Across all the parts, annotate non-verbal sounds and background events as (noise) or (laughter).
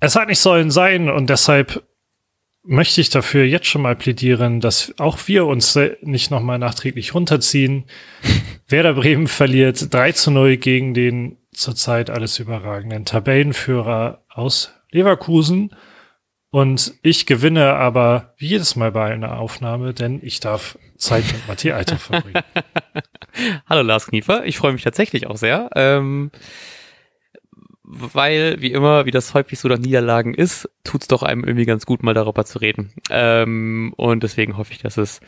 es hat nicht sollen sein und deshalb möchte ich dafür jetzt schon mal plädieren, dass auch wir uns nicht nochmal nachträglich runterziehen. (laughs) Werder Bremen verliert 3 zu 0 gegen den zurzeit alles überragenden Tabellenführer aus Leverkusen. Und ich gewinne aber wie jedes Mal bei einer Aufnahme, denn ich darf Zeit mit Matthias Alter verbringen. (laughs) Hallo Lars Kniefer, ich freue mich tatsächlich auch sehr. Ähm, weil, wie immer, wie das häufig so nach Niederlagen ist, tut's doch einem irgendwie ganz gut, mal darüber zu reden. Ähm, und deswegen hoffe ich, dass es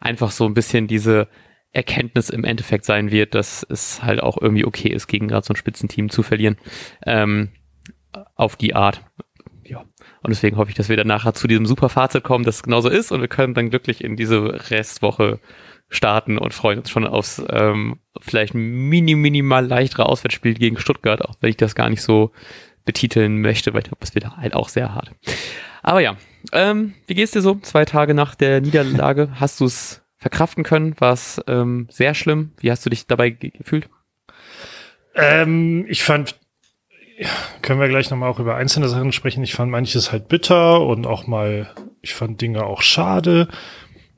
einfach so ein bisschen diese Erkenntnis im Endeffekt sein wird, dass es halt auch irgendwie okay ist, gegen gerade so ein Spitzenteam zu verlieren. Ähm, auf die Art. Ja. Und deswegen hoffe ich, dass wir dann nachher zu diesem super Fazit kommen, dass es genauso ist und wir können dann glücklich in diese Restwoche starten und freuen uns schon aufs ähm, vielleicht mini, minimal leichtere Auswärtsspiel gegen Stuttgart, auch wenn ich das gar nicht so betiteln möchte, weil ich glaube, es wird halt auch sehr hart. Aber ja, ähm, wie geht's dir so? Zwei Tage nach der Niederlage, (laughs) hast du es verkraften können? War es ähm, sehr schlimm? Wie hast du dich dabei gefühlt? Ähm, ich fand, können wir gleich nochmal auch über einzelne Sachen sprechen. Ich fand manches halt bitter und auch mal, ich fand Dinge auch schade.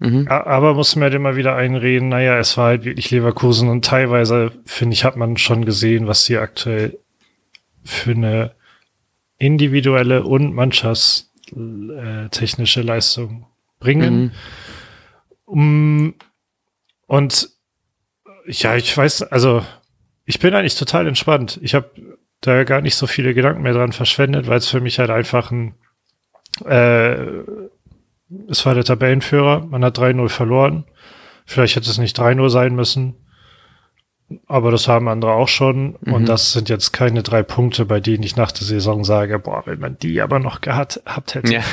Mhm. Aber muss mir halt immer wieder einreden, naja, es war halt wirklich Leverkusen und teilweise, finde ich, hat man schon gesehen, was sie aktuell für eine individuelle und mannschaftstechnische Leistung bringen. Mhm. Und ja, ich weiß, also ich bin eigentlich total entspannt. Ich habe da gar nicht so viele Gedanken mehr dran verschwendet, weil es für mich halt einfach ein äh, es war der Tabellenführer, man hat 3-0 verloren. Vielleicht hätte es nicht 3-0 sein müssen. Aber das haben andere auch schon. Mhm. Und das sind jetzt keine drei Punkte, bei denen ich nach der Saison sage, boah, wenn man die aber noch gehabt, gehabt hätte. Ja. (laughs)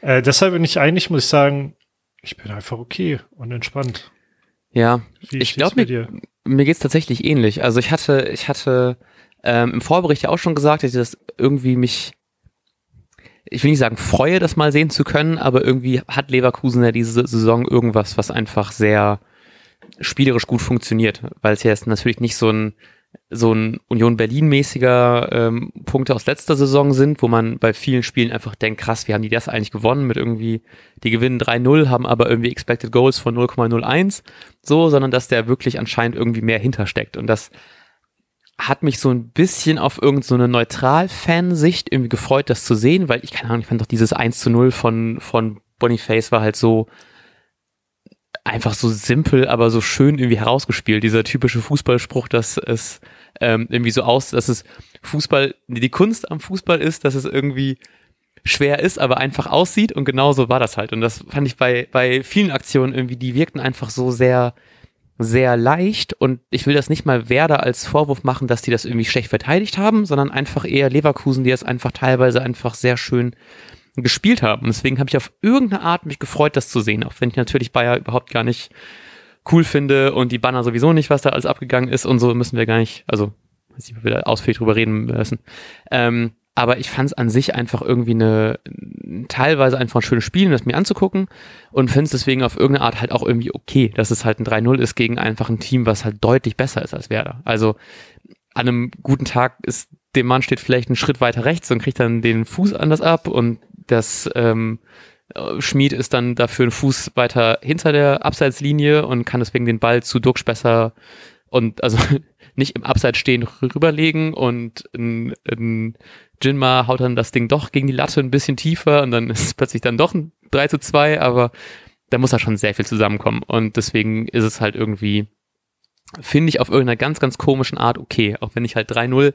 Äh, deshalb bin ich eigentlich, muss ich sagen, ich bin einfach okay und entspannt. Ja, Wie ich glaube, mir, mir geht's tatsächlich ähnlich. Also ich hatte, ich hatte ähm, im Vorbericht ja auch schon gesagt, dass ich das irgendwie mich ich will nicht sagen, freue, das mal sehen zu können, aber irgendwie hat Leverkusen ja diese Saison irgendwas, was einfach sehr spielerisch gut funktioniert, weil es ja jetzt natürlich nicht so ein so ein Union Berlin-mäßiger ähm, Punkte aus letzter Saison sind, wo man bei vielen Spielen einfach denkt, krass, wie haben die das eigentlich gewonnen mit irgendwie, die gewinnen 3-0, haben aber irgendwie Expected Goals von 0,01, so, sondern dass der wirklich anscheinend irgendwie mehr hintersteckt. Und das hat mich so ein bisschen auf irgendeine so Neutral-Fansicht irgendwie gefreut, das zu sehen, weil ich keine Ahnung, ich fand doch dieses 1 zu 0 von, von Boniface war halt so einfach so simpel, aber so schön irgendwie herausgespielt. Dieser typische Fußballspruch, dass es ähm, irgendwie so aus, dass es Fußball, die Kunst am Fußball ist, dass es irgendwie schwer ist, aber einfach aussieht und genau so war das halt. Und das fand ich bei, bei vielen Aktionen irgendwie, die wirkten einfach so sehr, sehr leicht und ich will das nicht mal Werder als Vorwurf machen, dass die das irgendwie schlecht verteidigt haben, sondern einfach eher Leverkusen, die das einfach teilweise einfach sehr schön gespielt haben. Und deswegen habe ich auf irgendeine Art mich gefreut, das zu sehen, auch wenn ich natürlich Bayer überhaupt gar nicht cool finde und die Banner sowieso nicht, was da alles abgegangen ist und so müssen wir gar nicht, also weiß nicht, ob da ausführlich drüber reden müssen. Ähm, aber ich fand es an sich einfach irgendwie eine teilweise einfach ein schönes Spiel, das mir anzugucken und finde es deswegen auf irgendeine Art halt auch irgendwie okay, dass es halt ein 3-0 ist gegen einfach ein Team, was halt deutlich besser ist als Werder. Also an einem guten Tag ist dem Mann steht vielleicht einen Schritt weiter rechts und kriegt dann den Fuß anders ab und das ähm, Schmied ist dann dafür einen Fuß weiter hinter der Abseitslinie und kann deswegen den Ball zu Duxch besser und also (laughs) nicht im Abseits stehen rüberlegen und ein, ein Jinma haut dann das Ding doch gegen die Latte ein bisschen tiefer und dann (laughs) ist es plötzlich dann doch ein 3 zu 2, aber da muss da schon sehr viel zusammenkommen. Und deswegen ist es halt irgendwie, finde ich, auf irgendeiner ganz, ganz komischen Art okay. Auch wenn ich halt 3-0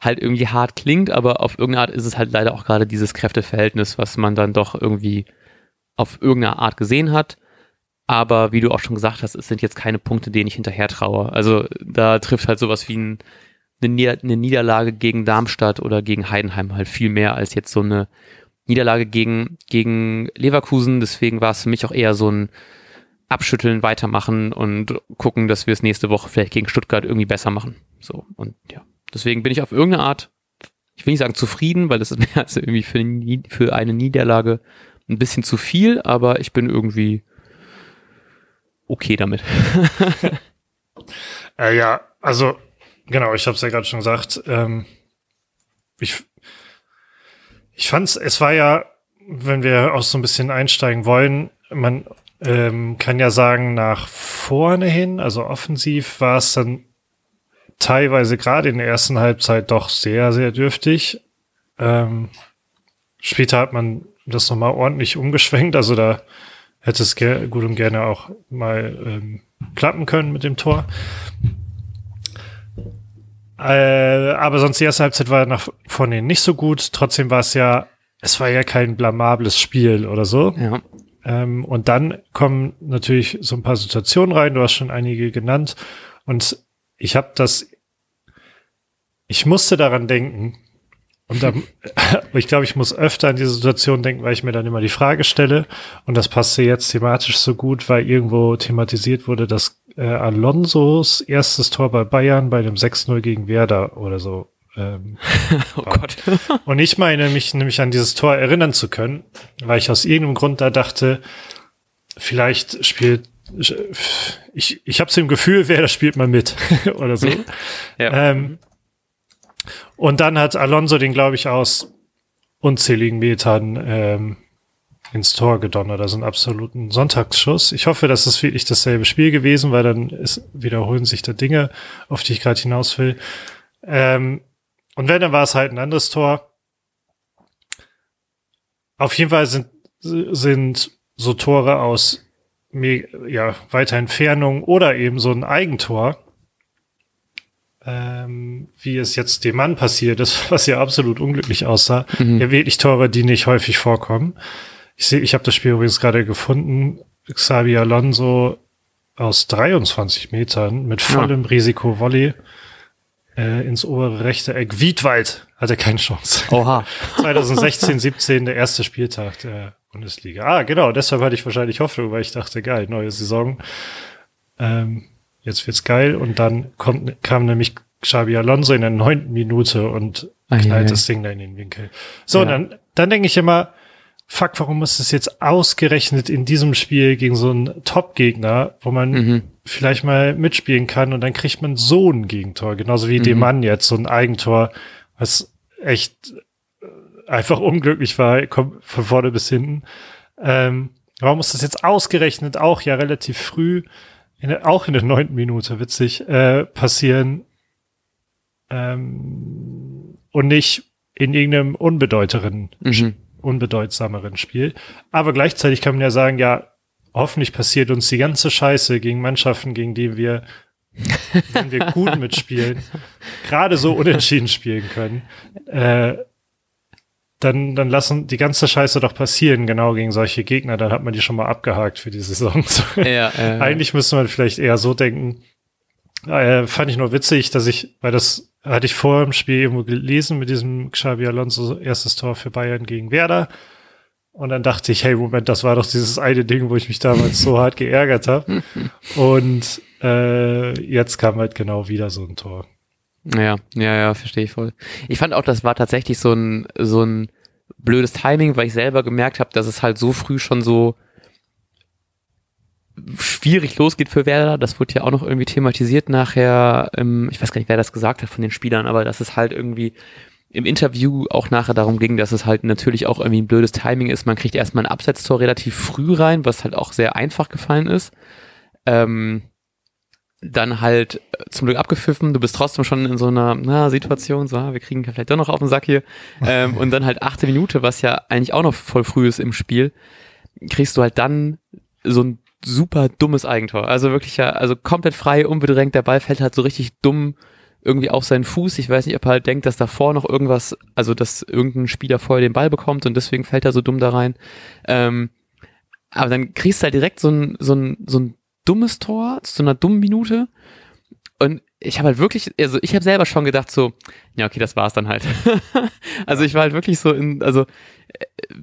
halt irgendwie hart klingt, aber auf irgendeine Art ist es halt leider auch gerade dieses Kräfteverhältnis, was man dann doch irgendwie auf irgendeine Art gesehen hat. Aber wie du auch schon gesagt hast, es sind jetzt keine Punkte, denen ich hinterher traue. Also da trifft halt sowas wie ein eine, Nieder eine Niederlage gegen Darmstadt oder gegen Heidenheim halt viel mehr als jetzt so eine Niederlage gegen, gegen Leverkusen. Deswegen war es für mich auch eher so ein Abschütteln, weitermachen und gucken, dass wir es nächste Woche vielleicht gegen Stuttgart irgendwie besser machen. So, und ja. Deswegen bin ich auf irgendeine Art, ich will nicht sagen zufrieden, weil das ist mehr als irgendwie für für eine Niederlage ein bisschen zu viel, aber ich bin irgendwie okay damit. (laughs) äh, ja, also Genau, ich habe es ja gerade schon gesagt. Ähm, ich, ich fand's, es war ja, wenn wir auch so ein bisschen einsteigen wollen, man ähm, kann ja sagen, nach vorne hin, also offensiv, war es dann teilweise gerade in der ersten Halbzeit doch sehr, sehr dürftig. Ähm, später hat man das nochmal ordentlich umgeschwenkt, also da hätte es gut und gerne auch mal ähm, klappen können mit dem Tor. Äh, aber sonst die erste Halbzeit war nach vorne nicht so gut. Trotzdem war es ja, es war ja kein blamables Spiel oder so. Ja. Ähm, und dann kommen natürlich so ein paar Situationen rein. Du hast schon einige genannt. Und ich habe das, ich musste daran denken. Und da, (laughs) ich glaube, ich muss öfter an diese Situation denken, weil ich mir dann immer die Frage stelle. Und das passte jetzt thematisch so gut, weil irgendwo thematisiert wurde, dass äh, Alonsos erstes Tor bei Bayern bei dem 6-0 gegen Werder oder so ähm, (laughs) oh Gott. (laughs) und ich meine, mich nämlich an dieses Tor erinnern zu können, weil ich aus irgendeinem Grund da dachte, vielleicht spielt ich, ich habe so im Gefühl, wer da spielt mal mit oder so. ja. ähm, und dann hat Alonso den, glaube ich, aus unzähligen Metern ähm, ins Tor gedonnert. Also einen absoluten Sonntagsschuss. Ich hoffe, das ist wirklich dasselbe Spiel gewesen, weil dann ist, wiederholen sich da Dinge, auf die ich gerade hinaus will. Ähm, und wenn, dann war es halt ein anderes Tor. Auf jeden Fall sind, sind so Tore aus ja, weiter Entfernung oder eben so ein Eigentor, ähm, wie es jetzt dem Mann passiert ist, (laughs) was ja absolut unglücklich aussah. Mhm. Ja, wirklich Tore, die nicht häufig vorkommen. Ich sehe, ich habe das Spiel übrigens gerade gefunden. Xabi Alonso aus 23 Metern mit vollem ja. Risiko Volley äh, ins obere rechte Eck. Wiedwald hatte keine Chance. Oha. (laughs) 2016, 17, der erste Spieltag der Bundesliga. Ah, genau, deshalb hatte ich wahrscheinlich Hoffnung, weil ich dachte, geil, neue Saison. Ähm, jetzt wird's geil. Und dann kommt, kam nämlich Xabi Alonso in der neunten Minute und knallt das Ding da in den Winkel. So, ja. dann, dann denke ich immer, fuck, warum muss es jetzt ausgerechnet in diesem Spiel gegen so einen Top-Gegner, wo man mhm. vielleicht mal mitspielen kann und dann kriegt man so ein Gegentor, genauso wie mhm. dem Mann jetzt so ein Eigentor, was echt äh, einfach unglücklich war, kommt von vorne bis hinten. Ähm, warum muss das jetzt ausgerechnet auch ja relativ früh, in der, auch in der neunten Minute, witzig, äh, passieren ähm, und nicht in irgendeinem unbedeuteren mhm unbedeutsameren Spiel. Aber gleichzeitig kann man ja sagen, ja, hoffentlich passiert uns die ganze Scheiße gegen Mannschaften, gegen die wir, (laughs) wenn wir gut mitspielen, gerade so unentschieden spielen können. Äh, dann, dann lassen die ganze Scheiße doch passieren, genau gegen solche Gegner. Dann hat man die schon mal abgehakt für die Saison. (laughs) Ja, äh, Eigentlich müsste man vielleicht eher so denken. Äh, fand ich nur witzig, dass ich, weil das hatte ich vor dem Spiel irgendwo gelesen mit diesem Xabi Alonso erstes Tor für Bayern gegen Werder. Und dann dachte ich, hey, Moment, das war doch dieses eine Ding, wo ich mich damals so hart geärgert habe. (laughs) Und äh, jetzt kam halt genau wieder so ein Tor. Ja, ja, ja, verstehe ich voll. Ich fand auch, das war tatsächlich so ein, so ein blödes Timing, weil ich selber gemerkt habe, dass es halt so früh schon so schwierig losgeht für Werder. Das wurde ja auch noch irgendwie thematisiert nachher. Ich weiß gar nicht, wer das gesagt hat von den Spielern, aber dass es halt irgendwie im Interview auch nachher darum ging, dass es halt natürlich auch irgendwie ein blödes Timing ist. Man kriegt erstmal ein Absetztor relativ früh rein, was halt auch sehr einfach gefallen ist. Ähm, dann halt zum Glück abgepfiffen, du bist trotzdem schon in so einer na, Situation, so, wir kriegen vielleicht doch noch auf den Sack hier. (laughs) Ähm, und dann halt achte Minute, was ja eigentlich auch noch voll früh ist im Spiel, kriegst du halt dann so ein super dummes Eigentor. Also wirklich ja, also komplett frei, unbedrängt. Der Ball fällt halt so richtig dumm irgendwie auf seinen Fuß. Ich weiß nicht, ob er halt denkt, dass davor noch irgendwas, also dass irgendein Spieler vorher den Ball bekommt und deswegen fällt er so dumm da rein. Ähm, aber dann kriegst du halt direkt so ein, so ein, so ein dummes Tor zu einer dummen Minute. Und ich habe halt wirklich, also ich habe selber schon gedacht so, ja okay, das war's dann halt. (laughs) also ich war halt wirklich so in, also äh,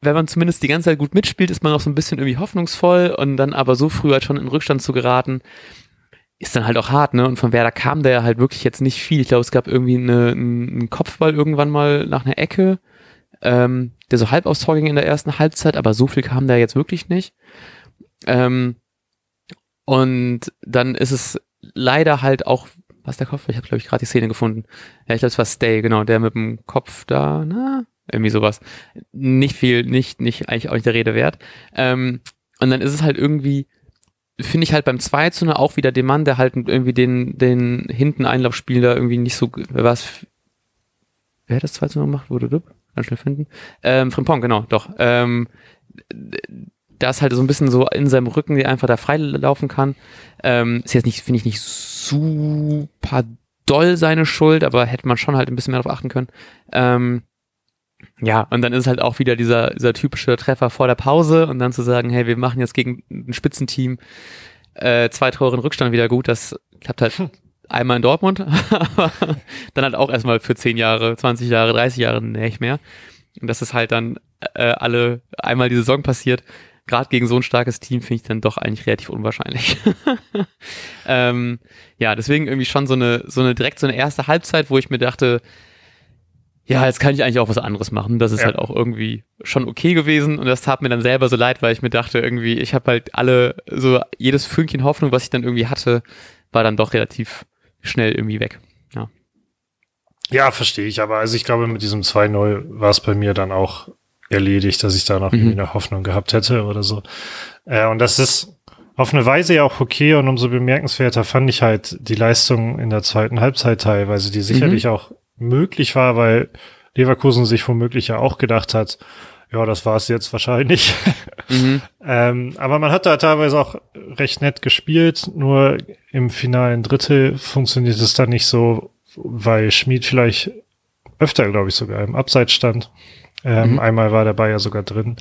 wenn man zumindest die ganze Zeit gut mitspielt, ist man auch so ein bisschen irgendwie hoffnungsvoll und dann aber so früh halt schon in Rückstand zu geraten, ist dann halt auch hart, ne? Und von Werder kam der halt wirklich jetzt nicht viel. Ich glaube, es gab irgendwie eine, einen Kopfball irgendwann mal nach einer Ecke, ähm, der so halb aufs Tor ging in der ersten Halbzeit, aber so viel kam der jetzt wirklich nicht. Ähm, und dann ist es leider halt auch, was der Kopf? Ich habe glaube ich gerade die Szene gefunden. Ja, ich glaube, es war Stay, genau, der mit dem Kopf da, na, Irgendwie sowas. Nicht viel, nicht, nicht, eigentlich auch nicht der Rede wert. Ähm, und dann ist es halt irgendwie, finde ich halt beim 2 zu 0 auch wieder den Mann, der halt irgendwie den, den hinten Einlaufspieler irgendwie nicht so, was, wer hat das 2 zu 0 gemacht? Wurde? Ganz schnell finden. Ähm, Frimpong, genau, doch. Ähm, da ist halt so ein bisschen so in seinem Rücken, der einfach da frei laufen kann. Ähm, ist jetzt nicht, finde ich nicht super doll seine Schuld, aber hätte man schon halt ein bisschen mehr darauf achten können. Ähm, ja, und dann ist halt auch wieder dieser, dieser typische Treffer vor der Pause und dann zu sagen, hey, wir machen jetzt gegen ein Spitzenteam äh, zwei Tore in Rückstand wieder gut, das klappt halt hm. einmal in Dortmund, (laughs) aber dann halt auch erstmal für zehn Jahre, 20 Jahre, 30 Jahre nicht mehr. Und das ist halt dann äh, alle einmal die Saison passiert. Gerade gegen so ein starkes Team finde ich dann doch eigentlich relativ unwahrscheinlich. (laughs) ähm, ja, deswegen irgendwie schon so eine, so eine direkt so eine erste Halbzeit, wo ich mir dachte, ja, jetzt kann ich eigentlich auch was anderes machen. Das ist ja. halt auch irgendwie schon okay gewesen und das tat mir dann selber so leid, weil ich mir dachte irgendwie, ich habe halt alle, so jedes Fünkchen Hoffnung, was ich dann irgendwie hatte, war dann doch relativ schnell irgendwie weg. Ja. Ja, verstehe ich, aber also ich glaube, mit diesem 2-0 war es bei mir dann auch erledigt, dass ich da noch mhm. irgendwie eine Hoffnung gehabt hätte oder so. Äh, und das ist auf eine Weise ja auch okay und umso bemerkenswerter fand ich halt die Leistung in der zweiten Halbzeit teilweise, die sicherlich mhm. auch möglich war, weil Leverkusen sich womöglich ja auch gedacht hat, ja, das war es jetzt wahrscheinlich. (laughs) Mhm. ähm, aber man hat da teilweise auch recht nett gespielt, nur im finalen Drittel funktioniert es dann nicht so, weil Schmid vielleicht öfter, glaube ich, sogar im Abseits stand. Ähm, mhm. Einmal war der ja sogar drin.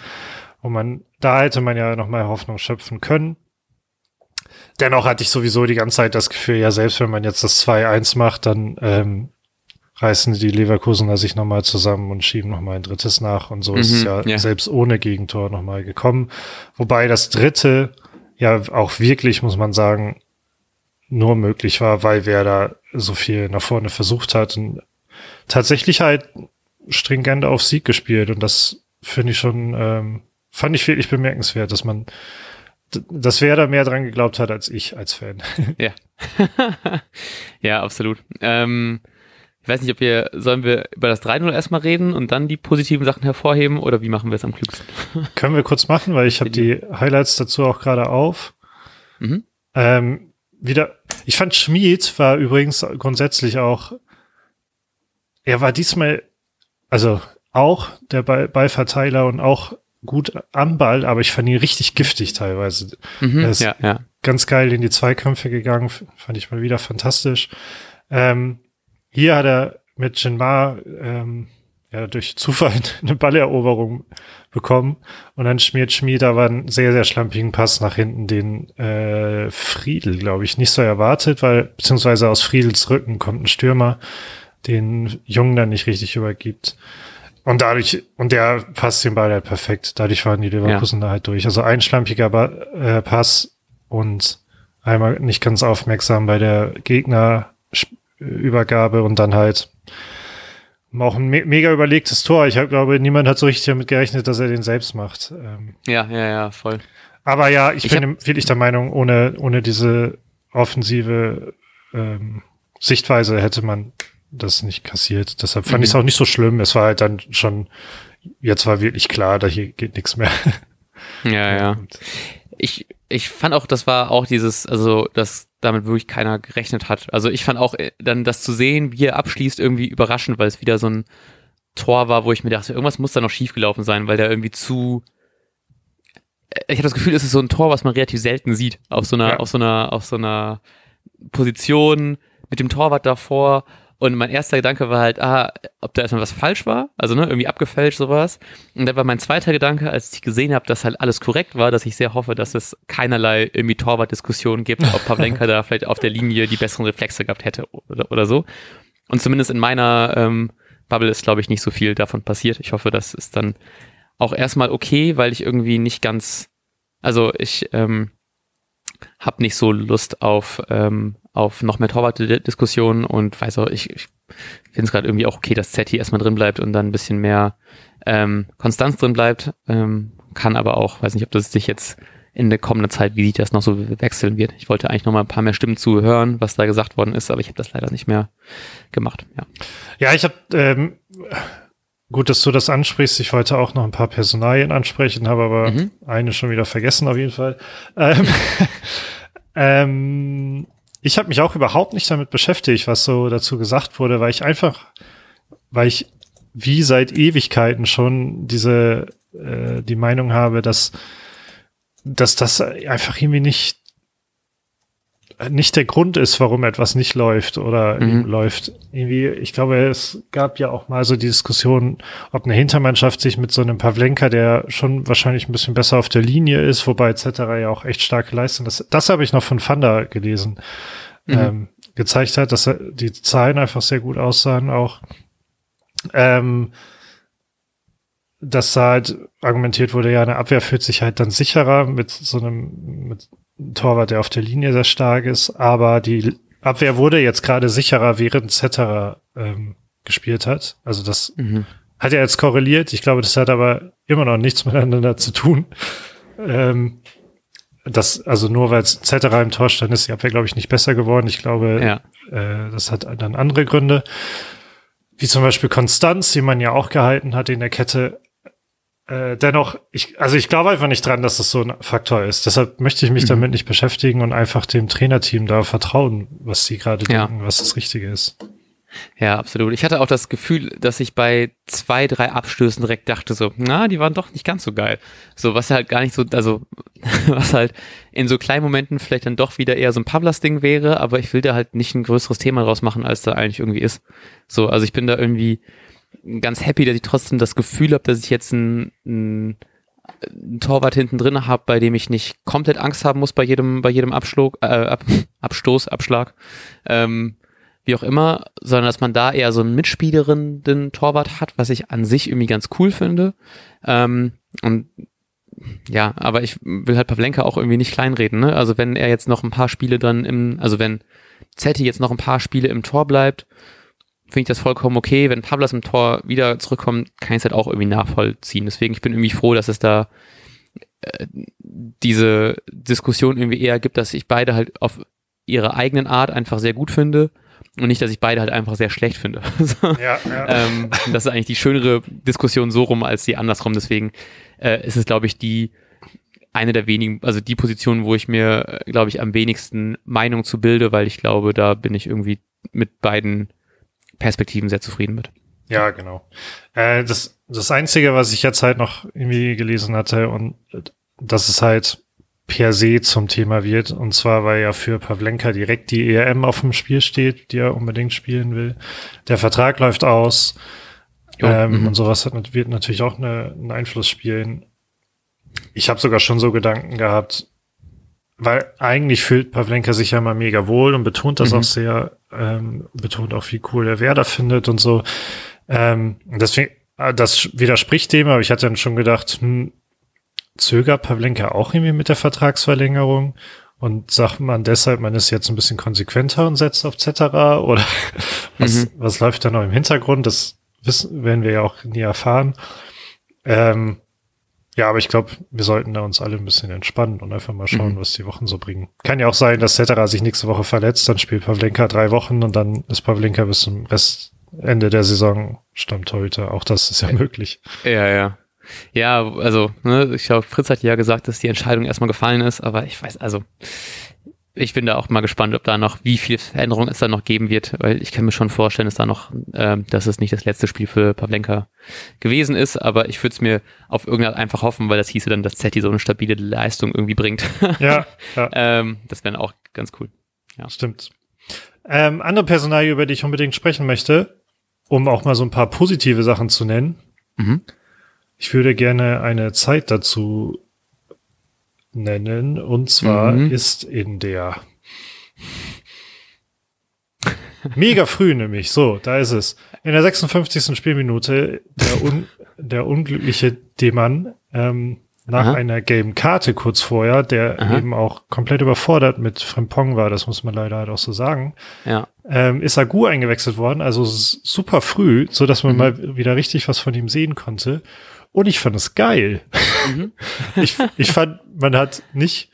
Und man, da hätte man ja noch mal Hoffnung schöpfen können. Dennoch hatte ich sowieso die ganze Zeit das Gefühl, ja, selbst wenn man jetzt das 2-1 macht, dann ähm, reißen die Leverkusener sich nochmal zusammen und schieben nochmal ein drittes nach. Und so mhm, ist es ja, ja, selbst ohne Gegentor nochmal gekommen. Wobei das dritte ja auch wirklich, muss man sagen, nur möglich war, weil wer da so viel nach vorne versucht hat. Und tatsächlich halt stringent auf Sieg gespielt. Und das finde ich schon, ähm, fand ich wirklich bemerkenswert, dass man, dass wer da mehr dran geglaubt hat als ich als Fan. (laughs) Ja. (laughs) ja, absolut. Ähm, ich weiß nicht, ob wir, sollen wir über das 3-0 erstmal reden und dann die positiven Sachen hervorheben oder wie machen wir es am klügsten? (laughs) Können wir kurz machen, weil ich habe die Highlights dazu auch gerade auf. Mhm. Ähm, wieder, ich fand Schmid war übrigens grundsätzlich auch, er war diesmal, also auch der Ball, Ballverteiler und auch gut am Ball, aber ich fand ihn richtig giftig teilweise. Mhm, er ist ja, ja. ganz geil in die Zweikämpfe gegangen, fand ich mal wieder fantastisch. Ähm, hier hat er mit Jinmar ähm, ja, durch Zufall (laughs) eine Balleroberung bekommen und dann schmiert Schmied aber einen sehr, sehr schlampigen Pass nach hinten, den äh, Friedel, glaube ich, nicht so erwartet, weil beziehungsweise aus Friedels Rücken kommt ein Stürmer, den Jungen dann nicht richtig übergibt. Und dadurch, und der passt den Ball halt perfekt. Dadurch waren die Leverkusen ja. da halt durch. Also ein schlampiger ba äh, Pass und einmal nicht ganz aufmerksam bei der Gegner Übergabe und dann halt auch ein me mega überlegtes Tor. Ich glaube, niemand hat so richtig damit gerechnet, dass er den selbst macht. Ähm, ja, ja, ja, voll. Aber ja, ich, ich bin wirklich der Meinung, ohne, ohne diese offensive ähm, Sichtweise hätte man das nicht kassiert. Deshalb fand mhm. ich es auch nicht so schlimm. Es war halt dann schon, jetzt war wirklich klar, da hier geht nichts mehr. (laughs) Ja, ja. Ich, ich fand auch, das war auch dieses, also das damit wirklich keiner gerechnet hat. Also ich fand auch äh, dann das zu sehen, wie er abschließt, irgendwie überraschend, weil es wieder so ein Tor war, wo ich mir dachte, irgendwas muss da noch schiefgelaufen sein, weil der irgendwie zu äh, ich habe das Gefühl, es ist so ein Tor, was man relativ selten sieht auf so einer ja. auf so einer auf so einer Position mit dem Torwart davor und mein erster Gedanke war halt, ah, ob da erstmal was falsch war, also ne, irgendwie abgefälscht sowas. Und dann war mein zweiter Gedanke, als ich gesehen habe, dass halt alles korrekt war, dass ich sehr hoffe, dass es keinerlei irgendwie Torwartdiskussionen gibt, ob (laughs) Pavlenka da vielleicht auf der Linie die besseren Reflexe gehabt hätte oder, oder so. Und zumindest in meiner ähm, Bubble ist, glaube ich, nicht so viel davon passiert. Ich hoffe, das ist dann auch erstmal okay, weil ich irgendwie nicht ganz, also ich ähm, habe nicht so Lust auf ähm, auf noch mehr Torwart-Diskussionen und weiß auch, ich, ich finde es gerade irgendwie auch okay, dass Zetti erstmal drin bleibt und dann ein bisschen mehr ähm, Konstanz drin bleibt. Ähm, kann aber auch, weiß nicht, ob das sich jetzt in der kommenden Zeit, wie sich das noch so wechseln wird. Ich wollte eigentlich noch mal ein paar mehr Stimmen zuhören, was da gesagt worden ist, aber ich habe das leider nicht mehr gemacht. Ja, ja ich habe ähm, gut, dass du das ansprichst. Ich wollte auch noch ein paar Personalien ansprechen, habe aber mhm. eine schon wieder vergessen auf jeden Fall. Ähm, (laughs) ähm, ich habe mich auch überhaupt nicht damit beschäftigt, was so dazu gesagt wurde, weil ich einfach, weil ich wie seit Ewigkeiten schon diese äh, die Meinung habe, dass dass das einfach irgendwie nicht nicht der Grund ist, warum etwas nicht läuft oder mhm. läuft. Irgendwie, ich glaube, es gab ja auch mal so die Diskussion, ob eine Hintermannschaft sich mit so einem Pavlenka, der schon wahrscheinlich ein bisschen besser auf der Linie ist, wobei etc. ja auch echt starke Leistung, das, das habe ich noch von Fanda gelesen, mhm. ähm, gezeigt hat, dass die Zahlen einfach sehr gut aussahen auch. Ähm, dass halt argumentiert wurde, ja, eine Abwehr fühlt sich halt dann sicherer mit so einem, mit einem Torwart, der auf der Linie sehr stark ist, aber die Abwehr wurde jetzt gerade sicherer, während Zetterer ähm, gespielt hat. Also das mhm. hat ja jetzt korreliert. Ich glaube, das hat aber immer noch nichts (laughs) miteinander zu tun. Ähm, das, also nur weil Zetterer im Tor stand, ist die Abwehr, glaube ich, nicht besser geworden. Ich glaube, ja. äh, das hat dann andere Gründe. Wie zum Beispiel Konstanz, die man ja auch gehalten hat in der Kette, äh, dennoch, ich, also ich glaube einfach nicht dran, dass das so ein Faktor ist. Deshalb möchte ich mich mhm. damit nicht beschäftigen und einfach dem Trainerteam da vertrauen, was sie gerade ja. denken, was das Richtige ist. Ja, absolut. Ich hatte auch das Gefühl, dass ich bei zwei, drei Abstößen direkt dachte so, na, die waren doch nicht ganz so geil. So, was halt gar nicht so, also, (laughs) was halt in so kleinen Momenten vielleicht dann doch wieder eher so ein Pavlas-Ding wäre, aber ich will da halt nicht ein größeres Thema draus machen, als da eigentlich irgendwie ist. So, also ich bin da irgendwie, ganz happy, dass ich trotzdem das Gefühl habe, dass ich jetzt ein, ein, ein Torwart hinten drin habe, bei dem ich nicht komplett Angst haben muss bei jedem, bei jedem Abschlag, äh, Ab, (laughs) Abstoß, Abschlag, ähm, wie auch immer, sondern dass man da eher so einen Mitspielerin, den Torwart hat, was ich an sich irgendwie ganz cool finde. Ähm, und ja, aber ich will halt Pavlenka auch irgendwie nicht kleinreden, ne? Also wenn er jetzt noch ein paar Spiele dann im, also wenn Zetti jetzt noch ein paar Spiele im Tor bleibt finde ich das vollkommen okay. Wenn Pablas im Tor wieder zurückkommt, kann ich es halt auch irgendwie nachvollziehen. Deswegen, ich bin irgendwie froh, dass es da äh, diese Diskussion irgendwie eher gibt, dass ich beide halt auf ihre eigenen Art einfach sehr gut finde und nicht, dass ich beide halt einfach sehr schlecht finde. (laughs) ja, ja. Ähm, das ist eigentlich die schönere Diskussion so rum als die andersrum. Deswegen äh, ist es, glaube ich, die eine der wenigen, also die Position, wo ich mir, äh, glaube ich, am wenigsten Meinung zu bilde, weil ich glaube, da bin ich irgendwie mit beiden Perspektiven sehr zufrieden mit. Ja, genau. Äh, das, das Einzige, was ich jetzt halt noch irgendwie gelesen hatte und dass es halt per se zum Thema wird. Und zwar, weil ja für Pavlenka direkt die ERM auf dem Spiel steht, die er unbedingt spielen will. Der Vertrag läuft aus. Jo, ähm, mhm. und sowas hat, wird natürlich auch eine, einen Einfluss spielen. Ich habe sogar schon so Gedanken gehabt, weil eigentlich fühlt Pavlenka sich ja mal mega wohl und betont das mhm. auch sehr, ähm, betont auch, wie cool er Werder findet und so. Ähm, deswegen, äh, das widerspricht dem, aber ich hatte dann schon gedacht, hm, zögert Pavlenka auch irgendwie mit der Vertragsverlängerung? Und sagt man deshalb, man ist jetzt ein bisschen konsequenter und setzt auf Zetterer? Oder (laughs) was, mhm. was läuft da noch im Hintergrund? Das wissen, werden wir ja auch nie erfahren. Ähm, ja, aber ich glaube, wir sollten da uns alle ein bisschen entspannen und einfach mal schauen, mhm. was die Wochen so bringen. Kann ja auch sein, dass Cetera sich nächste Woche verletzt, dann spielt Pavlenka drei Wochen und dann ist Pavlenka bis zum Rest Ende der Saison Stammtorhüter. Auch das ist ja möglich. Ja, ja. Ja, also, ne, ich glaube, Fritz hat ja gesagt, dass die Entscheidung erstmal gefallen ist, aber ich weiß, also, ich bin da auch mal gespannt, ob da noch, wie viel Veränderung es da noch geben wird, weil ich kann mir schon vorstellen, dass da noch, äh, dass es nicht das letzte Spiel für Pavlenka gewesen ist, aber ich würde es mir auf irgendeine einfach hoffen, weil das hieße dann, dass Zetti so eine stabile Leistung irgendwie bringt. Ja. ja. (laughs) ähm, das wäre auch ganz cool. Ja. Stimmt. Ähm, andere Personal, über die ich unbedingt sprechen möchte, um auch mal so ein paar positive Sachen zu nennen. Mhm. Ich würde gerne eine Zeit dazu nennen. Und zwar mhm. ist in der mega früh nämlich, so, da ist es. In der 56. Spielminute der, un, der unglückliche Demann ähm, nach Aha. einer gelben Karte kurz vorher, der Aha. eben auch komplett überfordert mit Frimpong war, das muss man leider halt auch so sagen, ja. ähm, ist Agu eingewechselt worden, also super früh, so dass man mhm. mal wieder richtig was von ihm sehen konnte. Und ich fand es geil. Mhm. (laughs) ich, ich fand, man hat nicht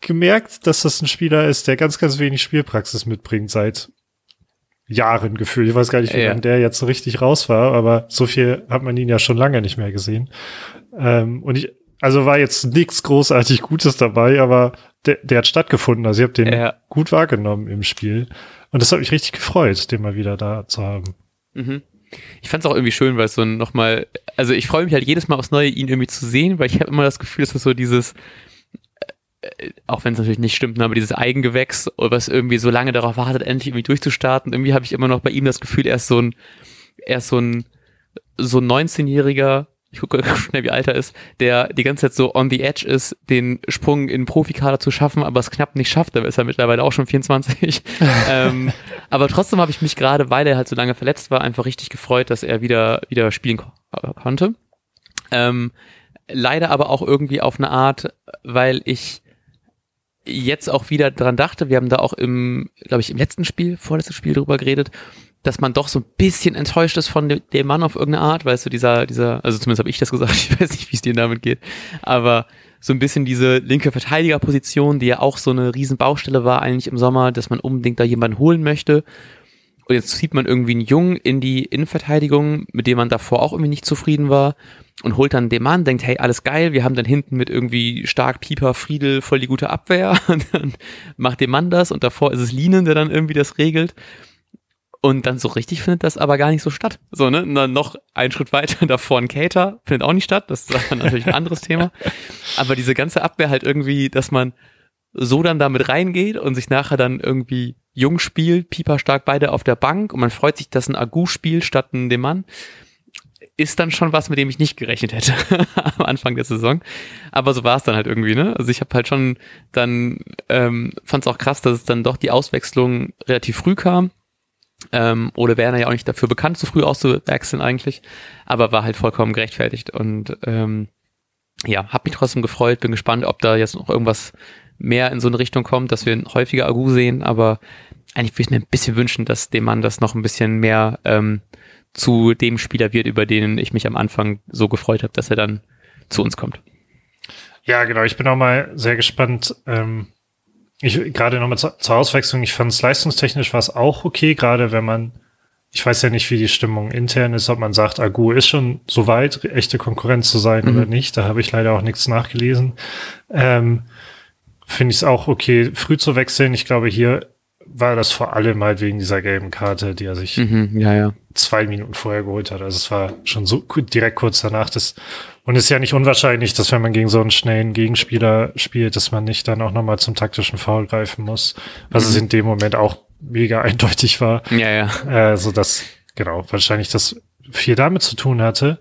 gemerkt, dass das ein Spieler ist, der ganz, ganz wenig Spielpraxis mitbringt seit Jahren gefühlt. Ich weiß gar nicht, wie ja. der jetzt so richtig raus war, aber so viel hat man ihn ja schon lange nicht mehr gesehen. Ähm, und ich, also war jetzt nichts großartig Gutes dabei, aber der, der hat stattgefunden. Also ich habe den ja. gut wahrgenommen im Spiel. Und das hat mich richtig gefreut, den mal wieder da zu haben. Mhm. Ich fand es auch irgendwie schön, weil es so nochmal, also ich freue mich halt jedes Mal aufs Neue, ihn irgendwie zu sehen, weil ich habe immer das Gefühl, dass das so dieses, äh, auch wenn es natürlich nicht stimmt, ne, aber dieses Eigengewächs, was irgendwie so lange darauf wartet, endlich irgendwie durchzustarten, irgendwie habe ich immer noch bei ihm das Gefühl, er ist so ein, er ist so ein, so ein 19-jähriger, ich gucke (laughs) schnell, wie alt er ist, der die ganze Zeit so on the edge ist, den Sprung in den Profikader zu schaffen, aber es knapp nicht schafft, da ist er mittlerweile auch schon 24. (laughs) ähm, aber trotzdem habe ich mich gerade, weil er halt so lange verletzt war, einfach richtig gefreut, dass er wieder, wieder spielen ko konnte. Ähm, leider aber auch irgendwie auf eine Art, weil ich jetzt auch wieder dran dachte, wir haben da auch im, glaube ich, im letzten Spiel, vorletztes Spiel drüber geredet, dass man doch so ein bisschen enttäuscht ist von dem, dem Mann auf irgendeine Art, weißt du, dieser, dieser, also zumindest habe ich das gesagt, (laughs) ich weiß nicht, wie es dir damit geht, aber so ein bisschen diese linke Verteidigerposition, die ja auch so eine Riesenbaustelle war eigentlich im Sommer, dass man unbedingt da jemanden holen möchte. Und jetzt zieht man irgendwie einen Jungen in die Innenverteidigung, mit dem man davor auch irgendwie nicht zufrieden war und holt dann den Mann, denkt, hey, alles geil, wir haben dann hinten mit irgendwie stark Pieper, Friedel voll die gute Abwehr (laughs) und dann macht der Mann das und davor ist es Linen, der dann irgendwie das regelt. Und dann so richtig findet das aber gar nicht so statt. So, ne? Und dann noch einen Schritt weiter (laughs) davor ein Cater findet auch nicht statt. Das ist dann natürlich ein anderes Thema. Aber diese ganze Abwehr halt irgendwie, dass man so dann damit reingeht und sich nachher dann irgendwie jung spielt, Pieper stark beide auf der Bank und man freut sich, dass ein Agu spielt statt ein Demann, ist dann schon was, mit dem ich nicht gerechnet hätte (laughs) am Anfang der Saison. Aber so war es dann halt irgendwie, ne? Also ich habe halt schon dann, ähm, fand es auch krass, dass es dann doch die Auswechslung relativ früh kam ähm, Ole Werner ja auch nicht dafür bekannt, so früh auszuwechseln eigentlich, aber war halt vollkommen gerechtfertigt. Und ähm, ja, hab mich trotzdem gefreut, bin gespannt, ob da jetzt noch irgendwas mehr in so eine Richtung kommt, dass wir häufiger Agu sehen, aber eigentlich würde ich mir ein bisschen wünschen, dass dem Mann das noch ein bisschen mehr ähm, zu dem Spieler wird, über den ich mich am Anfang so gefreut habe, dass er dann zu uns kommt. Ja, genau. Ich bin auch mal sehr gespannt, ähm, ich gerade nochmal zur, zur Auswechslung, ich fand es leistungstechnisch war es auch okay, gerade wenn man, ich weiß ja nicht, wie die Stimmung intern ist, ob man sagt, Agu ist schon so weit, echte Konkurrenz zu sein mhm. oder nicht. Da habe ich leider auch nichts nachgelesen. Ähm, Finde ich es auch okay, früh zu wechseln. Ich glaube, hier war das vor allem halt wegen dieser gelben Karte, die er sich mhm, ja, ja. zwei Minuten vorher geholt hat. Also es war schon so direkt kurz danach. Das, und es ist ja nicht unwahrscheinlich, dass wenn man gegen so einen schnellen Gegenspieler spielt, dass man nicht dann auch nochmal zum taktischen Foul greifen muss. Was mhm. es in dem Moment auch mega (laughs) eindeutig war. Ja, ja. Äh, so dass, genau, wahrscheinlich das viel damit zu tun hatte.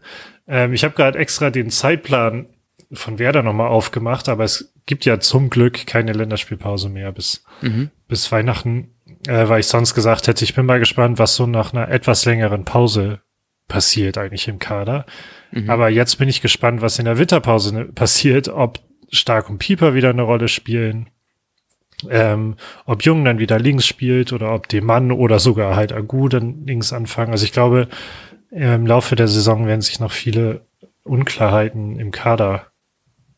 Ähm, ich habe gerade extra den Zeitplan von Werder nochmal aufgemacht, aber es gibt ja zum Glück keine Länderspielpause mehr bis, mhm. bis Weihnachten, äh, weil ich sonst gesagt hätte, ich bin mal gespannt, was so nach einer etwas längeren Pause passiert eigentlich im Kader. Mhm. Aber jetzt bin ich gespannt, was in der Winterpause ne, passiert, ob Stark und Pieper wieder eine Rolle spielen, ähm, ob Jung dann wieder links spielt oder ob dem Mann oder sogar halt Agu dann links anfangen. Also ich glaube, im Laufe der Saison werden sich noch viele Unklarheiten im Kader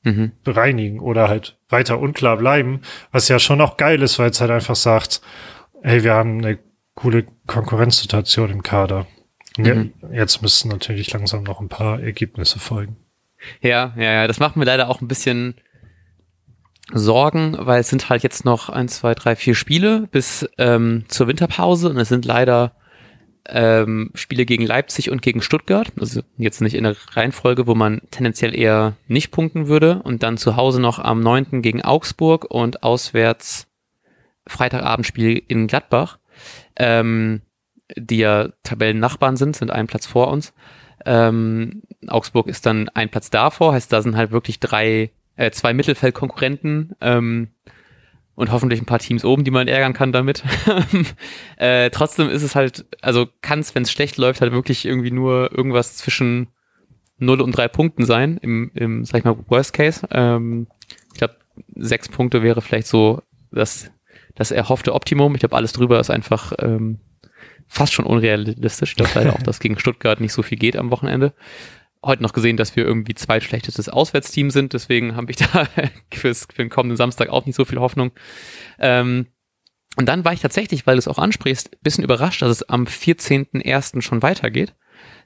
mhm. bereinigen oder halt weiter unklar bleiben, was ja schon auch geil ist, weil es halt einfach sagt, hey, wir haben eine coole Konkurrenzsituation im Kader. Mhm. Jetzt müssen natürlich langsam noch ein paar Ergebnisse folgen. Ja, ja, ja, das macht mir leider auch ein bisschen Sorgen, weil es sind halt jetzt noch ein, zwei, drei, vier Spiele bis ähm, zur Winterpause und es sind leider ähm, Spiele gegen Leipzig und gegen Stuttgart. Also jetzt nicht in der Reihenfolge, wo man tendenziell eher nicht punkten würde. Und dann zu Hause noch am 9. gegen Augsburg und auswärts Freitagabendspiel in Gladbach, ähm, die ja Tabellennachbarn sind, sind einen Platz vor uns. Ähm, Augsburg ist dann ein Platz davor, heißt, da sind halt wirklich drei, äh, zwei Mittelfeldkonkurrenten. Ähm, und hoffentlich ein paar Teams oben, die man ärgern kann damit. (laughs) äh, trotzdem ist es halt, also kann es, wenn es schlecht läuft, halt wirklich irgendwie nur irgendwas zwischen 0 und 3 Punkten sein, im, im sag ich mal, Worst Case. Ähm, ich glaube, sechs Punkte wäre vielleicht so das, das erhoffte Optimum. Ich glaube, alles drüber ist einfach ähm, fast schon unrealistisch. Ich glaube leider auch, (laughs) dass gegen Stuttgart nicht so viel geht am Wochenende heute noch gesehen, dass wir irgendwie zweitschlechtestes Auswärtsteam sind. Deswegen habe ich (laughs) da fürs, für den kommenden Samstag auch nicht so viel Hoffnung. Ähm, Und dann war ich tatsächlich, weil du es auch ansprichst, bisschen überrascht, dass es am 14.01. schon weitergeht.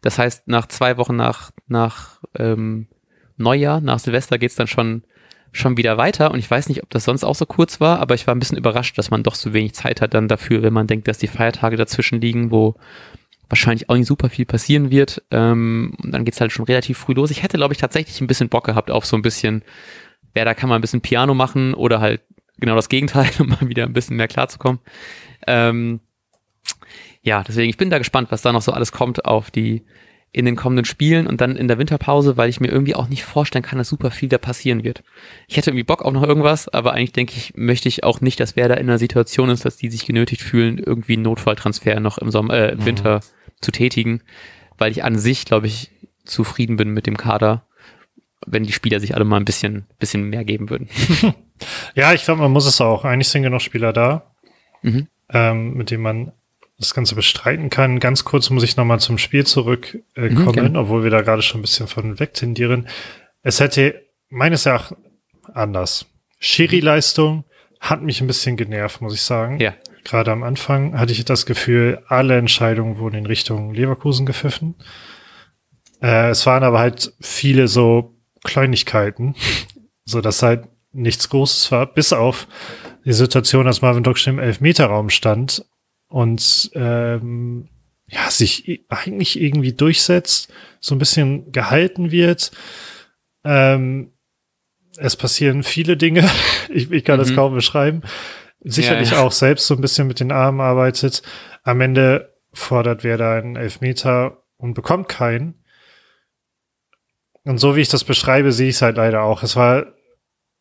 Das heißt, nach zwei Wochen nach, nach ähm, Neujahr, nach Silvester geht's dann schon, schon wieder weiter. Und ich weiß nicht, ob das sonst auch so kurz war, aber ich war ein bisschen überrascht, dass man doch so wenig Zeit hat dann dafür, wenn man denkt, dass die Feiertage dazwischen liegen, wo wahrscheinlich auch nicht super viel passieren wird. Ähm, und dann geht's halt schon relativ früh los. Ich hätte, glaube ich, tatsächlich ein bisschen Bock gehabt auf so ein bisschen, wer da kann man ein bisschen Piano machen oder halt genau das Gegenteil, (laughs) um mal wieder ein bisschen mehr klarzukommen. Ähm, ja, deswegen, ich bin da gespannt, was da noch so alles kommt auf die, in den kommenden Spielen und dann in der Winterpause, weil ich mir irgendwie auch nicht vorstellen kann, dass super viel da passieren wird. Ich hätte irgendwie Bock auf noch irgendwas, aber eigentlich denke ich, möchte ich auch nicht, dass wer da in einer Situation ist, dass die sich genötigt fühlen, irgendwie einen Notfalltransfer noch im Sommer, äh, im mhm. Winter zu tätigen, weil ich an sich, glaube ich, zufrieden bin mit dem Kader, wenn die Spieler sich alle mal ein bisschen, bisschen mehr geben würden. (laughs) ja, ich glaube, man muss es auch. Eigentlich sind genug Spieler da, mhm. ähm, mit denen man das Ganze bestreiten kann. Ganz kurz muss ich nochmal zum Spiel zurückkommen, äh, mhm, obwohl wir da gerade schon ein bisschen von weg tendieren. Es hätte meines Erachtens anders. Schiri-Leistung hat mich ein bisschen genervt, muss ich sagen. Ja. Gerade am Anfang hatte ich das Gefühl, alle Entscheidungen wurden in Richtung Leverkusen gepfiffen. Äh, es waren aber halt viele so Kleinigkeiten, so dass halt nichts Großes war, bis auf die Situation, dass Marvin Docksch im Elfmeterraum stand und ähm, ja, sich eigentlich irgendwie durchsetzt, so ein bisschen gehalten wird. Ähm, es passieren viele Dinge. (laughs) ich, ich kann mhm. das kaum beschreiben. Sicherlich ja, ja. auch selbst so ein bisschen mit den Armen arbeitet. Am Ende fordert wer da einen Elfmeter und bekommt keinen. Und so wie ich das beschreibe, sehe ich es halt leider auch. Es war,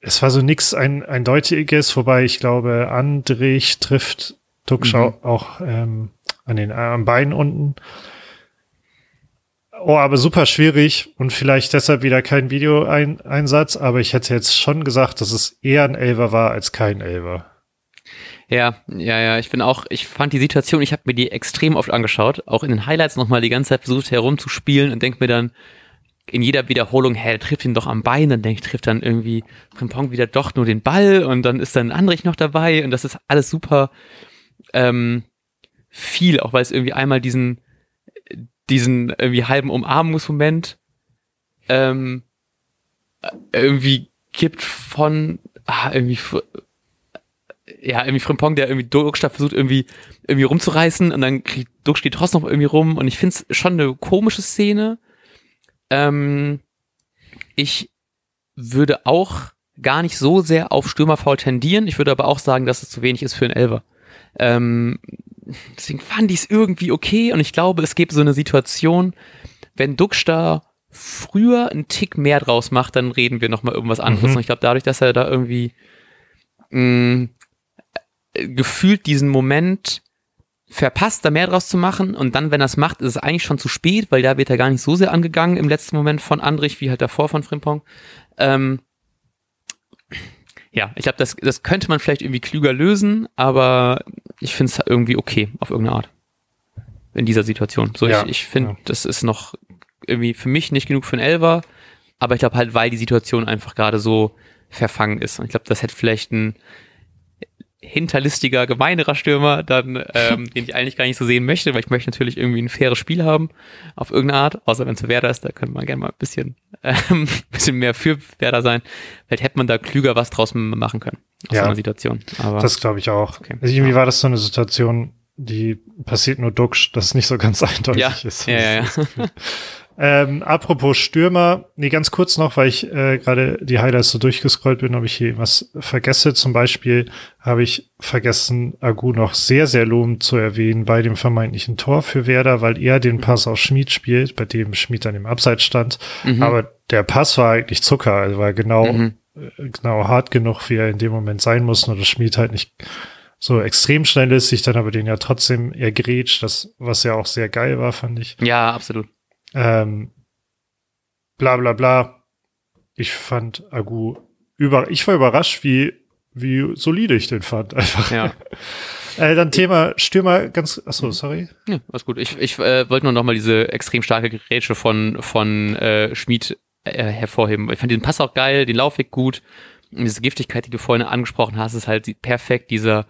es war so nix ein, eindeutiges, wobei ich glaube, Andrich trifft Duckschau mhm. auch ähm, an den am Bein unten. Oh, aber super schwierig und vielleicht deshalb wieder kein Videoeinsatz, aber ich hätte jetzt schon gesagt, dass es eher ein Elver war als kein Elver. Ja, ja, ja, ich bin auch, ich fand die Situation, ich habe mir die extrem oft angeschaut, auch in den Highlights nochmal die ganze Zeit versucht herumzuspielen und denk mir dann in jeder Wiederholung, hä, trifft ihn doch am Bein, dann denke ich, trifft dann irgendwie Frimpong wieder doch nur den Ball und dann ist dann Andrich noch dabei und das ist alles super ähm, viel, auch weil es irgendwie einmal diesen, diesen irgendwie halben Umarmungsmoment ähm, irgendwie gibt von ah, irgendwie ja, irgendwie Frimpong, der irgendwie Duxta versucht irgendwie irgendwie rumzureißen und dann kriegt Dux steht trotzdem noch irgendwie rum und ich finde es schon eine komische Szene. Ähm, ich würde auch gar nicht so sehr auf Stürmerfaul tendieren. Ich würde aber auch sagen, dass es zu wenig ist für einen Elver. Ähm, deswegen fand ich es irgendwie okay und ich glaube, es gibt so eine Situation, wenn Duxta früher einen Tick mehr draus macht, dann reden wir nochmal irgendwas anderes. Mhm. Und ich glaube, dadurch, dass er da irgendwie mh, gefühlt diesen Moment verpasst, da mehr draus zu machen und dann, wenn er es macht, ist es eigentlich schon zu spät, weil da wird er gar nicht so sehr angegangen im letzten Moment von Andrich, wie halt davor von Frimpong. Ähm, ja, ich glaube, das, das könnte man vielleicht irgendwie klüger lösen, aber ich finde es irgendwie okay, auf irgendeine Art. In dieser Situation. So, ja, ich, ich finde, ja. das ist noch irgendwie für mich nicht genug für einen Elver, aber ich glaube halt, weil die Situation einfach gerade so verfangen ist. Und ich glaube, das hätte vielleicht ein hinterlistiger, gemeinerer Stürmer, dann, ähm, (laughs) den ich eigentlich gar nicht so sehen möchte, weil ich möchte natürlich irgendwie ein faires Spiel haben, auf irgendeine Art, außer wenn es Werder ist, da könnte man gerne mal ein bisschen, ähm, (laughs) bisschen mehr für Werder sein. Vielleicht hätte man da klüger was draus machen können, aus ja, so einer Situation. Aber, das glaube ich auch. Okay. Also irgendwie war das so eine Situation, die passiert nur duxch, dass es nicht so ganz (laughs) eindeutig ja. ist. Ja, ja, ja. Ähm, apropos Stürmer, nee, ganz kurz noch, weil ich äh, gerade die Highlights so durchgescrollt bin, ob ich hier was vergesse. Zum Beispiel habe ich vergessen, Agu noch sehr, sehr lobend zu erwähnen bei dem vermeintlichen Tor für Werder, weil er den Pass auf Schmied spielt, bei dem Schmied dann im Abseits stand. Mhm. Aber der Pass war eigentlich Zucker, also war genau, mhm. äh, genau hart genug, wie er in dem Moment sein muss, nur das Schmied halt nicht so extrem schnell ist, sich dann aber den ja trotzdem ergrätscht, das, was ja auch sehr geil war, fand ich. Ja, absolut. Ähm, bla bla bla. Ich fand Agu über, ich war überrascht, wie, wie solide ich den fand, einfach. Ja. (laughs) äh, dann Thema Stürmer, ganz, achso, sorry. Ja, alles gut. Ich, ich äh, wollte nur noch mal diese extrem starke Gerätsche von, von äh, Schmid äh, hervorheben. Ich fand den Pass auch geil, den Laufweg gut. Und diese Giftigkeit, die du vorhin angesprochen hast, ist halt perfekt dieser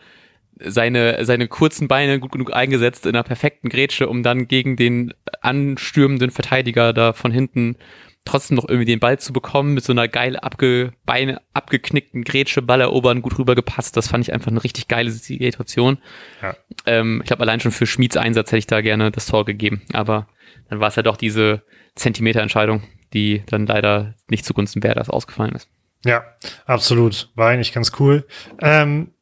seine, seine kurzen Beine gut genug eingesetzt in einer perfekten Grätsche, um dann gegen den anstürmenden Verteidiger da von hinten trotzdem noch irgendwie den Ball zu bekommen, mit so einer geil abge, Beine abgeknickten Grätsche, Ball erobern, gut rübergepasst. Das fand ich einfach eine richtig geile Situation. Ja. Ähm, ich glaube, allein schon für Schmieds Einsatz hätte ich da gerne das Tor gegeben. Aber dann war es ja doch diese Zentimeterentscheidung, die dann leider nicht zugunsten Werders ausgefallen ist. Ja, absolut. War eigentlich ganz cool. Ähm,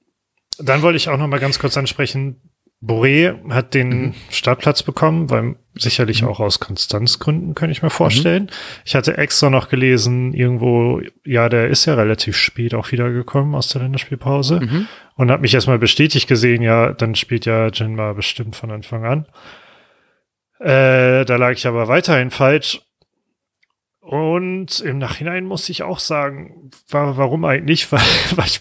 dann wollte ich auch noch mal ganz kurz ansprechen, Boré hat den mhm. Startplatz bekommen, weil sicherlich mhm. auch aus Konstanzgründen, könnte ich mir vorstellen. Mhm. Ich hatte extra noch gelesen, irgendwo, ja, der ist ja relativ spät auch wiedergekommen aus der Länderspielpause mhm. und habe mich erstmal bestätigt gesehen, ja, dann spielt ja Jinma bestimmt von Anfang an. Äh, da lag ich aber weiterhin falsch. Und im Nachhinein muss ich auch sagen, war, warum eigentlich? (laughs) Weil, weil ich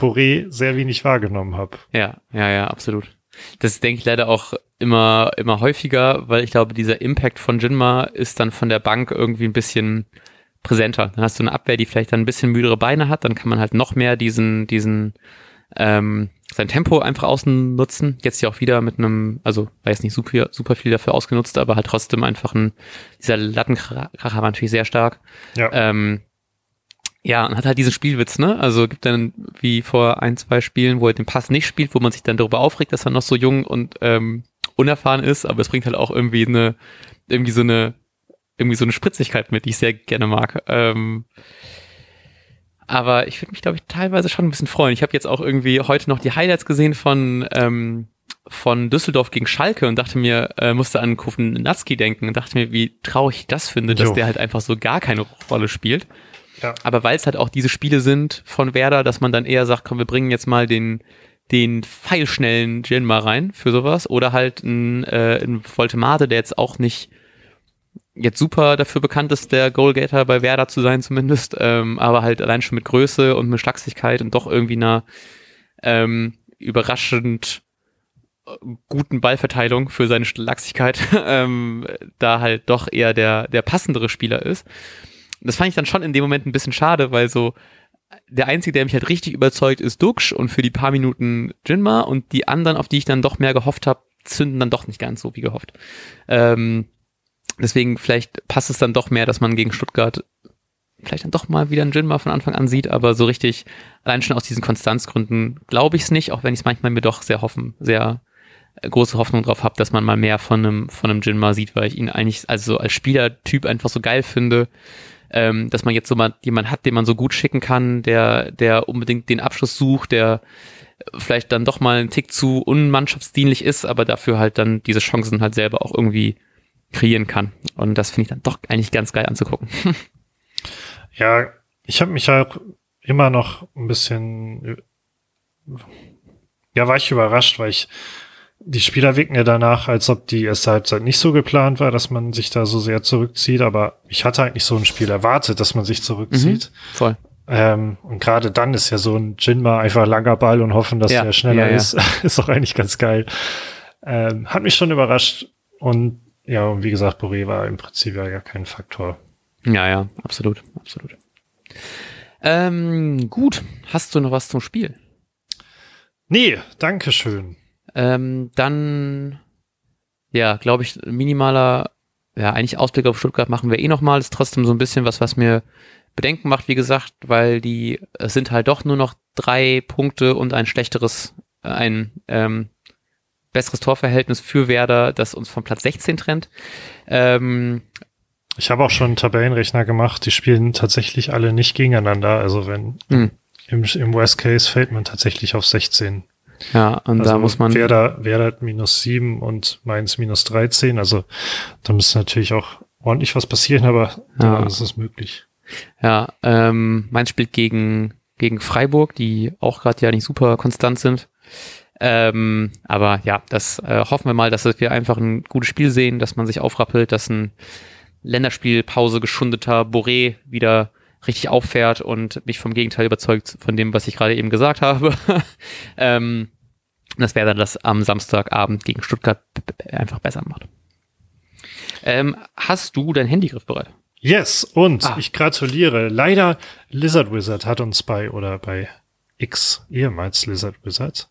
Boré sehr wenig wahrgenommen habe. Ja, ja, ja, absolut. Das denke ich leider auch immer, immer häufiger, weil ich glaube, dieser Impact von Jinma ist dann von der Bank irgendwie ein bisschen präsenter. Dann hast du eine Abwehr, die vielleicht dann ein bisschen müdere Beine hat, dann kann man halt noch mehr diesen, diesen, ähm, sein Tempo einfach ausnutzen. Jetzt ja auch wieder mit einem, also weiß nicht super, super viel dafür ausgenutzt, aber halt trotzdem einfach ein, dieser Lattenkracher war natürlich sehr stark. Ja. Ähm, ja, und hat halt diesen Spielwitz, ne? Also gibt dann wie vor ein, zwei Spielen, wo er den Pass nicht spielt, wo man sich dann darüber aufregt, dass er noch so jung und ähm, unerfahren ist, aber es bringt halt auch irgendwie eine, irgendwie so eine, irgendwie so eine Spritzigkeit mit, die ich sehr gerne mag. Ähm, aber ich würde mich, glaube ich, teilweise schon ein bisschen freuen. Ich habe jetzt auch irgendwie heute noch die Highlights gesehen von, ähm, von Düsseldorf gegen Schalke und dachte mir, äh, musste an Natski denken und dachte mir, wie traurig ich das finde, jo. dass der halt einfach so gar keine Rolle spielt. Ja. Aber weil es halt auch diese Spiele sind von Werder, dass man dann eher sagt, komm, wir bringen jetzt mal den, den pfeilschnellen Gin mal rein für sowas. Oder halt ein, äh, ein Voltemade, der jetzt auch nicht jetzt super dafür bekannt ist, der Goalgater bei Werder zu sein zumindest, ähm, aber halt allein schon mit Größe und mit Schlagsigkeit und doch irgendwie einer ähm, überraschend äh, guten Ballverteilung für seine Schlagsigkeit (laughs) ähm, da halt doch eher der, der passendere Spieler ist das fand ich dann schon in dem Moment ein bisschen schade, weil so der Einzige, der mich halt richtig überzeugt, ist Dux und für die paar Minuten Jinma und die anderen, auf die ich dann doch mehr gehofft habe, zünden dann doch nicht ganz so wie gehofft. Ähm, deswegen vielleicht passt es dann doch mehr, dass man gegen Stuttgart vielleicht dann doch mal wieder einen Jinma von Anfang an sieht, aber so richtig, allein schon aus diesen Konstanzgründen glaube ich es nicht, auch wenn ich es manchmal mir doch sehr hoffen, sehr große Hoffnung drauf habe, dass man mal mehr von einem, von einem Jinma sieht, weil ich ihn eigentlich also als Spielertyp einfach so geil finde ähm, dass man jetzt so mal jemand hat, den man so gut schicken kann, der, der unbedingt den Abschluss sucht, der vielleicht dann doch mal einen Tick zu unmannschaftsdienlich ist, aber dafür halt dann diese Chancen halt selber auch irgendwie kreieren kann. Und das finde ich dann doch eigentlich ganz geil anzugucken. (laughs) Ja, ich habe mich auch immer noch ein bisschen, ja, war ich überrascht, weil ich die Spieler wirken ja danach, als ob die erste Halbzeit nicht so geplant war, dass man sich da so sehr zurückzieht. Aber ich hatte eigentlich so ein Spiel erwartet, dass man sich zurückzieht. Mhm, voll. Ähm, und gerade dann ist ja so ein Jinma einfach langer Ball und hoffen, dass ja, er schneller ja, ja. ist, (laughs) ist auch eigentlich ganz geil. Ähm, hat mich schon überrascht. Und ja, und wie gesagt, Boré war im Prinzip ja gar kein Faktor. Ja, ja, absolut, absolut. Ähm, gut, hast du noch was zum Spiel? Nee, danke schön. Ähm, dann, ja, glaube ich, minimaler, ja, eigentlich Ausblick auf Stuttgart machen wir eh nochmal. Ist trotzdem so ein bisschen was, was mir Bedenken macht, wie gesagt, weil die, es sind halt doch nur noch drei Punkte und ein schlechteres, äh, ein ähm, besseres Torverhältnis für Werder, das uns vom Platz 16 trennt. Ähm, ich habe auch schon einen Tabellenrechner gemacht, die spielen tatsächlich alle nicht gegeneinander. Also wenn hm. im, im Worst Case fällt man tatsächlich auf 16. Ja, und also da muss man. Werder, Werder minus sieben und Mainz minus 13. Also da müsste natürlich auch ordentlich was passieren, aber ja, ja das ist möglich. Ja, ähm, Mainz spielt gegen, gegen Freiburg, die auch gerade ja nicht super konstant sind. Ähm, aber ja, das äh, hoffen wir mal, dass wir einfach ein gutes Spiel sehen, dass man sich aufrappelt, dass ein Länderspielpause geschundeter Boré wieder richtig auffährt und mich vom Gegenteil überzeugt von dem, was ich gerade eben gesagt habe. (laughs) ähm, das wäre dann das am Samstagabend gegen Stuttgart einfach besser macht. Ähm, hast du dein Handygriff bereit? Yes, und ah. ich gratuliere. Leider Lizard Wizard hat uns bei oder bei X, ehemals Lizard Wizard,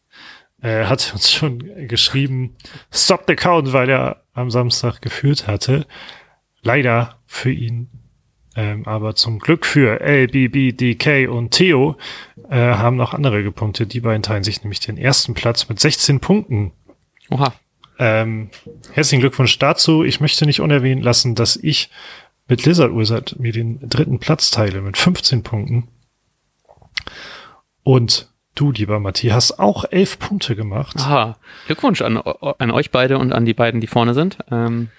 äh, hat uns schon geschrieben, stop the count, weil er am Samstag geführt hatte. Leider für ihn, ähm, aber zum Glück für LBBDK und Theo äh, haben noch andere gepunktet. Die beiden teilen sich nämlich den ersten Platz mit 16 Punkten. Oha. Ähm, herzlichen Glückwunsch dazu. Ich möchte nicht unerwähnt lassen, dass ich mit Lizard Wizard mir den dritten Platz teile mit 15 Punkten. Und du, lieber Matthias, auch elf Punkte gemacht. Aha, Glückwunsch an, an euch beide und an die beiden, die vorne sind. Ähm,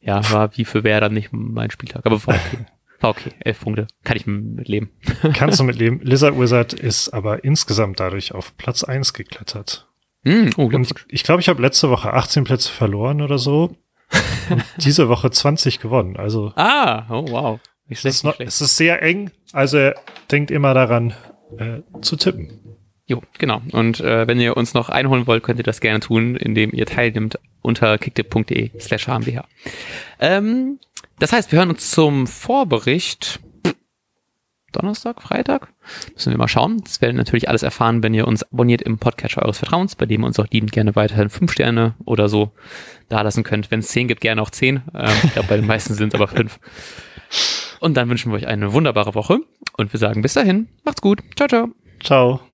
ja, war wie für wer dann nicht mein Spieltag, aber war okay. (laughs) War okay, elf Punkte. Kann ich mitleben. (laughs) Kannst du mitleben. Lizard Wizard ist aber insgesamt dadurch auf Platz eins geklettert. Mm, oh, und ich glaube, ich habe letzte Woche 18 Plätze verloren oder so. (laughs) und diese Woche 20 gewonnen. Also. Ah, oh wow. Nicht schlecht, es, ist noch, es ist sehr eng, also denkt immer daran äh, zu tippen. Jo, genau. Und äh, wenn ihr uns noch einholen wollt, könnt ihr das gerne tun, indem ihr teilnimmt unter kicktip.de slash hmbh. Ähm, das heißt, wir hören uns zum Vorbericht Donnerstag, Freitag. Müssen wir mal schauen. Das werdet ihr natürlich alles erfahren, wenn ihr uns abonniert im Podcatcher eures Vertrauens, bei dem ihr uns auch liebend gerne weiterhin fünf Sterne oder so da lassen könnt. Wenn es zehn gibt, gerne auch zehn. Ähm, ich glaube, bei den meisten sind es aber fünf. Und dann wünschen wir euch eine wunderbare Woche und wir sagen bis dahin, macht's gut. Ciao, ciao. Ciao.